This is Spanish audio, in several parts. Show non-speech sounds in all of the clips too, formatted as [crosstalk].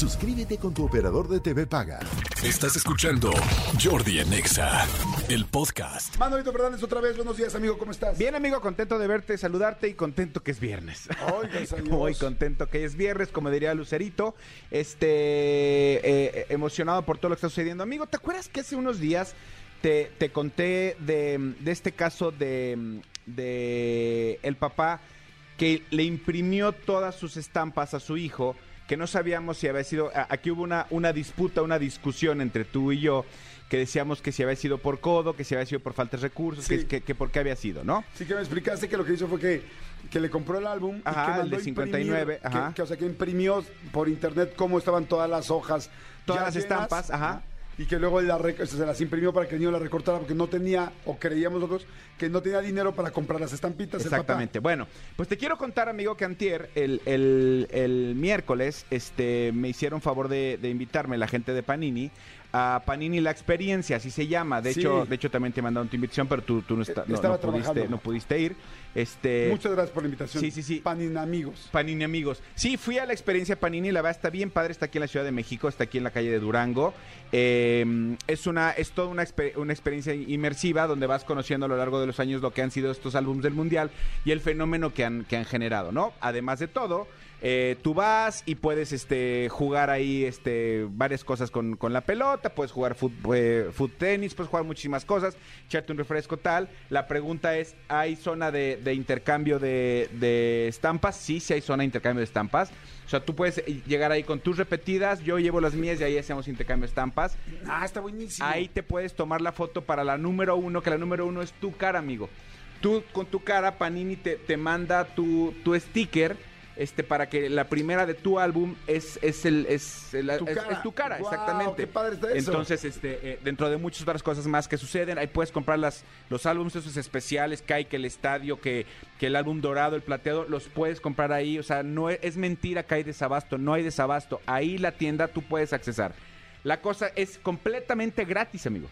Suscríbete con tu operador de TV Paga. Estás escuchando Jordi en Exa, el podcast. Manolito Fernández, otra vez, buenos días, amigo, ¿cómo estás? Bien, amigo, contento de verte, saludarte y contento que es viernes. Ay. [laughs] Muy contento que es viernes, como diría Lucerito. Este, eh, emocionado por todo lo que está sucediendo. Amigo, ¿te acuerdas que hace unos días te, te conté de, de este caso de, de el papá que le imprimió todas sus estampas a su hijo? Que no sabíamos si había sido, aquí hubo una, una disputa, una discusión entre tú y yo, que decíamos que si había sido por codo, que si había sido por falta de recursos, Sí. que, que, que por qué había sido, ¿no? Sí que me explicaste que lo que hizo fue que, que le compró el álbum Ajá, y que el mandó de a 59, imprimir, ajá. Que, que, o sea, que imprimió por internet cómo estaban todas las hojas. Todas ya las llenas, estampas, ajá. Y que luego la se las imprimió para que el niño la recortara porque no tenía, o creíamos nosotros, que no tenía dinero para comprar las estampitas. el papá. Exactamente. Bueno, pues te quiero contar, amigo, que antier, el, el- el miércoles, este, me hicieron favor de, de invitarme la gente de Panini a Panini La Experiencia, así se llama. De Sí. hecho, de hecho también te mandaron tu invitación, pero tú, tú no, esta- no- pudiste, no pudiste ir. Este, Muchas gracias por la invitación. Sí, sí, sí. Panin amigos. Panini amigos. Sí, fui a la experiencia Panini, la verdad está bien padre, está aquí en la Ciudad de México, está aquí en la calle de Durango. Eh, es una, es toda una, una experiencia inmersiva donde vas conociendo a lo largo de los años lo que han sido estos álbumes del mundial y el fenómeno que han, que han generado, ¿no? Además de todo. eh, tú vas y puedes este, jugar ahí este, varias cosas con, con la pelota, puedes jugar fut, eh, fut tenis, puedes jugar muchísimas cosas, echarte un refresco tal. La pregunta es, ¿hay zona de, de intercambio de, de estampas? Sí, sí hay zona de intercambio de estampas. O sea, tú puedes llegar ahí con tus repetidas, yo llevo las mías y ahí hacemos intercambio de estampas. Ah, está buenísimo. Ahí te puedes tomar la foto para la número uno, que la número uno es tu cara, amigo. Tú con tu cara, Panini te, te manda tu, tu sticker este, para que la primera de tu álbum es, es, el, es, el- Tu es- cara. es tu cara, exactamente. qué padre está eso. Entonces, este, eh, dentro de muchas otras cosas más que suceden, ahí puedes comprar las, los álbumes esos especiales, que hay que el estadio, que, que el álbum dorado, el plateado, los puedes comprar ahí. O sea, no es, es mentira que hay desabasto, no hay desabasto. Ahí la tienda tú puedes accesar. La cosa es completamente gratis, amigo.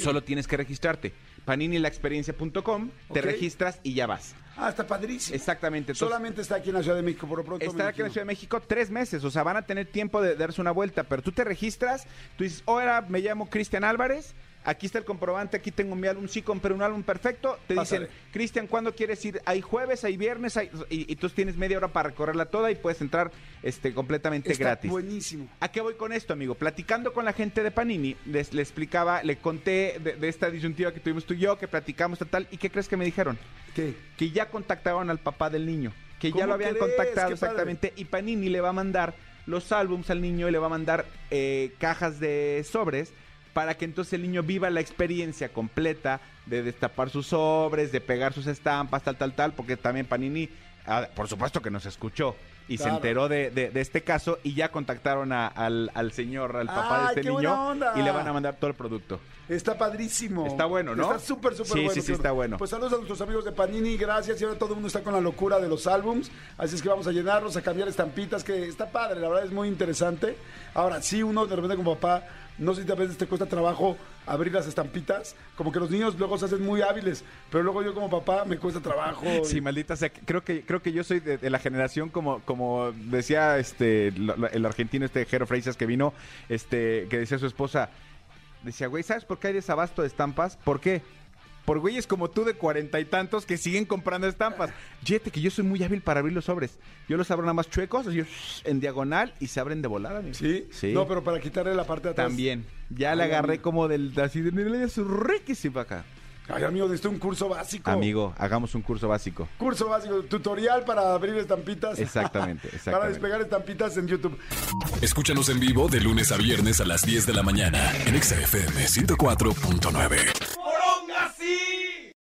Solo tienes que registrarte. paninilaexperiencia.com, te registras y ya vas. Ah, está padrísimo. Exactamente. Entonces, Solamente está aquí en la Ciudad de México, por lo pronto. Está aquí en la. Ciudad de México tres meses, o sea, van a tener tiempo de darse una vuelta, pero tú te registras, tú dices, hola, me llamo Cristian Álvarez, aquí está el comprobante, aquí tengo mi álbum, sí compré un álbum perfecto, te Pásale. dicen, Cristian, ¿cuándo quieres ir? Hay jueves, hay viernes, hay- y, y tú tienes media hora para recorrerla toda y puedes entrar este, completamente Está gratis. buenísimo. ¿A qué voy con esto, amigo? Platicando con la gente de Panini, les, le explicaba, le conté de, de esta disyuntiva que tuvimos tú y yo, que platicamos tal, tal, ¿y qué crees que me dijeron? ¿Qué? que ya contactaron al papá del niño, que ya ¿Cómo lo habían crees? contactado Qué padre. exactamente, y Panini le va a mandar los álbums al niño y le va a mandar eh, cajas de sobres para que entonces el niño viva la experiencia completa de destapar sus sobres, de pegar sus estampas, tal, tal, tal, porque también Panini, ah, por supuesto que nos escuchó y se enteró de, de- de este caso y ya contactaron a- al, al señor, al papá ¡Ay, de este niño y le van a mandar todo el producto. Está padrísimo. Está bueno, ¿no? Está súper, súper Sí, bueno. sí, sí, claro. está bueno. Pues saludos a nuestros amigos de Panini, gracias. Y ahora todo el mundo está con la locura de los álbums. Así es que vamos a llenarlos, a cambiar estampitas, que está padre, la verdad es muy interesante. Ahora, sí, uno de repente como papá, no sé si a veces te cuesta trabajo abrir las estampitas. Como que los niños luego se hacen muy hábiles, pero luego yo como papá me cuesta trabajo. Sí, maldita sea. Creo que, creo que yo soy de, la generación como, como decía este lo- lo- el argentino este Jero Freisas que vino, este, que decía su esposa, decía, güey, ¿sabes por qué hay desabasto de estampas? ¿Por qué? Por güeyes como tú de cuarenta y tantos que siguen comprando estampas. Fíjate que yo soy muy hábil para abrir los sobres. Yo los abro nada más chuecos, así, en diagonal y se abren de volada. amigo. ¿Sí? Sí. No, pero para quitarle la parte de atrás. También. Ya le agarré como del así de mira, su riquísimo acá. Ay, amigo, necesito un curso básico. Amigo, hagamos un curso básico. Curso básico, tutorial para abrir estampitas. Exactamente, [laughs] para exactamente. despegar estampitas en YouTube. Escúchanos en vivo de lunes a viernes a las 10 de la mañana en Exa FM 104.9.